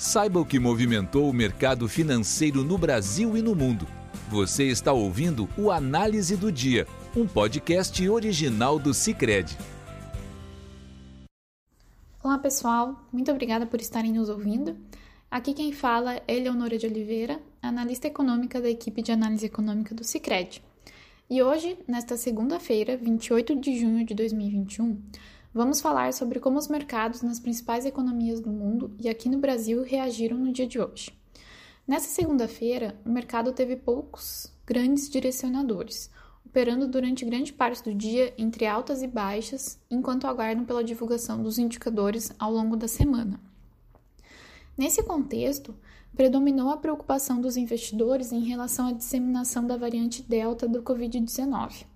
Saiba o que movimentou o mercado financeiro no Brasil e no mundo. Você está ouvindo o Análise do Dia, um podcast original do Cicred. Olá pessoal, muito obrigada por estarem nos ouvindo. Aqui quem fala é Eleonora de Oliveira, analista econômica da equipe de análise econômica do Cicred. E hoje, nesta segunda-feira, 28 de junho de 2021, Vamos falar sobre como os mercados nas principais economias do mundo e aqui no Brasil reagiram no dia de hoje. Nessa segunda-feira, o mercado teve poucos grandes direcionadores, operando durante grande parte do dia entre altas e baixas, enquanto aguardam pela divulgação dos indicadores ao longo da semana. Nesse contexto, predominou a preocupação dos investidores em relação à disseminação da variante Delta do Covid-19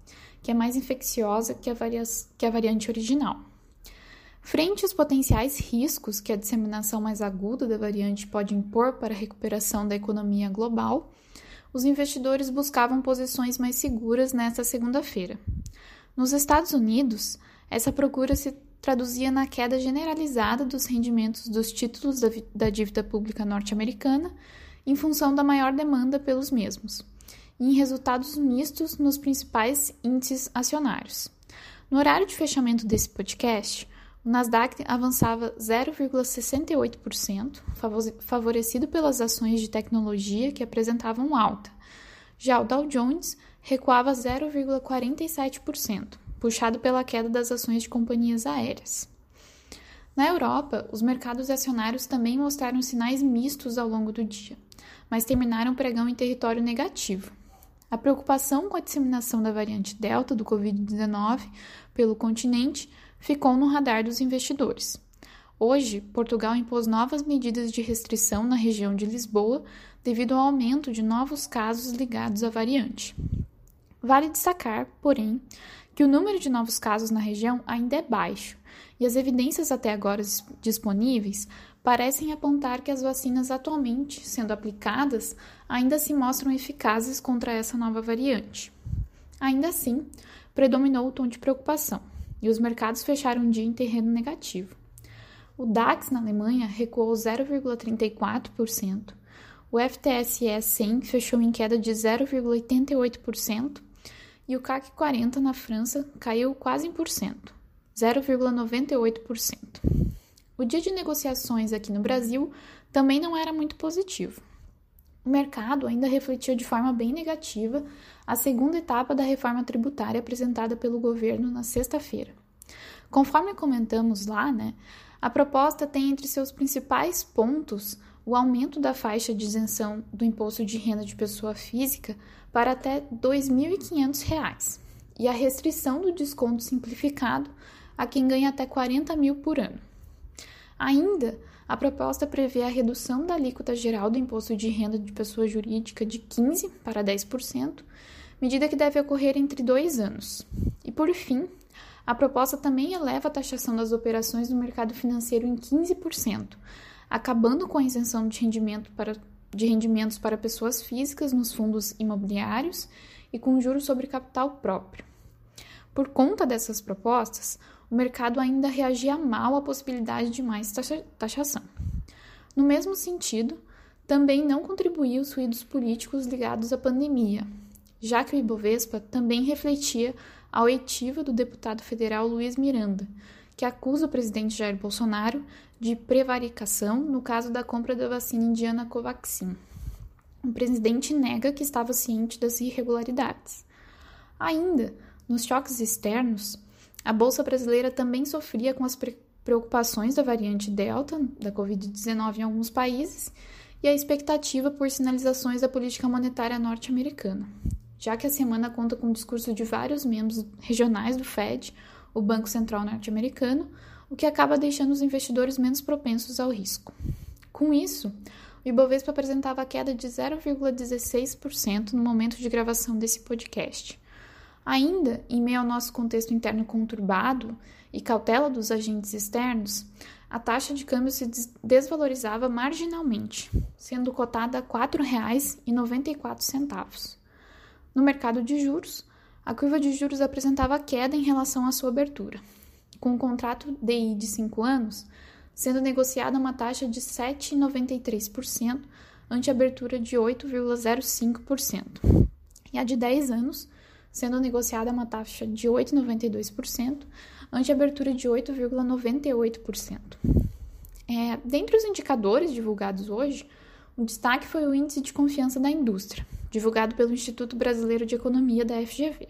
que é mais infecciosa que a, que a variante original. Frente aos potenciais riscos que a disseminação mais aguda da variante pode impor para a recuperação da economia global, os investidores buscavam posições mais seguras nesta segunda-feira. Nos Estados Unidos, essa procura se traduzia na queda generalizada dos rendimentos dos títulos da, da dívida pública norte-americana, em função da maior demanda pelos mesmos e em resultados mistos nos principais índices acionários. No horário de fechamento desse podcast, o Nasdaq avançava 0,68%, favorecido pelas ações de tecnologia que apresentavam alta. Já o Dow Jones recuava 0,47%, puxado pela queda das ações de companhias aéreas. Na Europa, os mercados acionários também mostraram sinais mistos ao longo do dia, mas terminaram o pregão em território negativo. A preocupação com a disseminação da variante Delta do Covid-19 pelo continente ficou no radar dos investidores. Hoje, Portugal impôs novas medidas de restrição na região de Lisboa devido ao aumento de novos casos ligados à variante. Vale destacar, porém, que o número de novos casos na região ainda é baixo e as evidências até agora disponíveis parecem apontar que as vacinas atualmente sendo aplicadas ainda se mostram eficazes contra essa nova variante. Ainda assim, predominou o tom de preocupação e os mercados fecharam o dia em terreno negativo. O DAX na Alemanha recuou 0,34%, o FTSE 100 fechou em queda de 0,88% e o CAC 40 na França caiu quase em por cento, 0,98%. O dia de negociações aqui no Brasil também não era muito positivo. O mercado ainda refletiu de forma bem negativa a segunda etapa da reforma tributária apresentada pelo governo na sexta-feira. Conforme comentamos lá, né, a proposta tem entre seus principais pontos o aumento da faixa de isenção do imposto de renda de pessoa física para até R$ 2.500 e a restrição do desconto simplificado a quem ganha até 40 mil por ano. Ainda, a proposta prevê a redução da alíquota geral do imposto de renda de pessoa jurídica de 15% para 10%, medida que deve ocorrer entre dois anos. E, por fim, a proposta também eleva a taxação das operações no mercado financeiro em 15%, acabando com a isenção de, rendimento para, de rendimentos para pessoas físicas nos fundos imobiliários e com juros sobre capital próprio. Por conta dessas propostas, o mercado ainda reagia mal à possibilidade de mais taxação. No mesmo sentido, também não contribuiu os ruídos políticos ligados à pandemia, já que o Ibovespa também refletia a oitiva do deputado federal Luiz Miranda, que acusa o presidente Jair Bolsonaro de prevaricação no caso da compra da vacina indiana Covaxin. O presidente nega que estava ciente das irregularidades. Ainda, nos choques externos, a Bolsa Brasileira também sofria com as preocupações da variante Delta da Covid-19 em alguns países e a expectativa por sinalizações da política monetária norte-americana, já que a semana conta com o discurso de vários membros regionais do Fed, o Banco Central norte-americano, o que acaba deixando os investidores menos propensos ao risco. Com isso, o Ibovespa apresentava queda de 0,16% no momento de gravação desse podcast, Ainda, em meio ao nosso contexto interno conturbado e cautela dos agentes externos, a taxa de câmbio se desvalorizava marginalmente, sendo cotada a R$ 4,94. No mercado de juros, a curva de juros apresentava queda em relação à sua abertura, com o contrato DI de 5 anos sendo negociada uma taxa de 7,93% ante abertura de 8,05%. E a de 10 anos, sendo negociada uma taxa de 8,92% ante abertura de 8,98%. É, dentre os indicadores divulgados hoje, o destaque foi o Índice de Confiança da Indústria, divulgado pelo Instituto Brasileiro de Economia da FGV.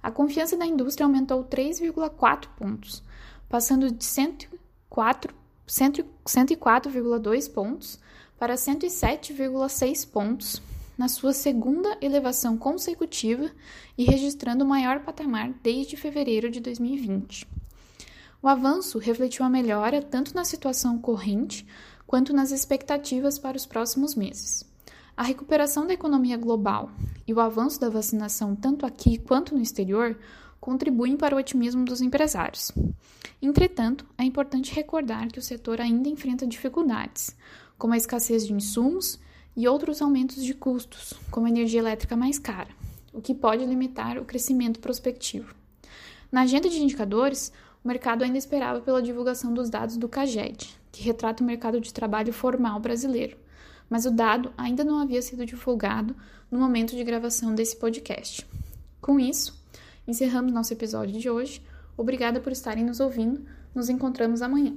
A confiança da indústria aumentou 3,4 pontos, passando de 104,2 pontos para 107,6 pontos na sua segunda elevação consecutiva e registrando o maior patamar desde fevereiro de 2020. O avanço refletiu a melhora tanto na situação corrente quanto nas expectativas para os próximos meses. A recuperação da economia global e o avanço da vacinação tanto aqui quanto no exterior contribuem para o otimismo dos empresários. Entretanto, é importante recordar que o setor ainda enfrenta dificuldades, como a escassez de insumos e outros aumentos de custos, como energia elétrica mais cara, o que pode limitar o crescimento prospectivo. Na agenda de indicadores, o mercado ainda esperava pela divulgação dos dados do CAGED, que retrata o mercado de trabalho formal brasileiro, mas o dado ainda não havia sido divulgado no momento de gravação desse podcast. Com isso, encerramos nosso episódio de hoje. Obrigada por estarem nos ouvindo. Nos encontramos amanhã.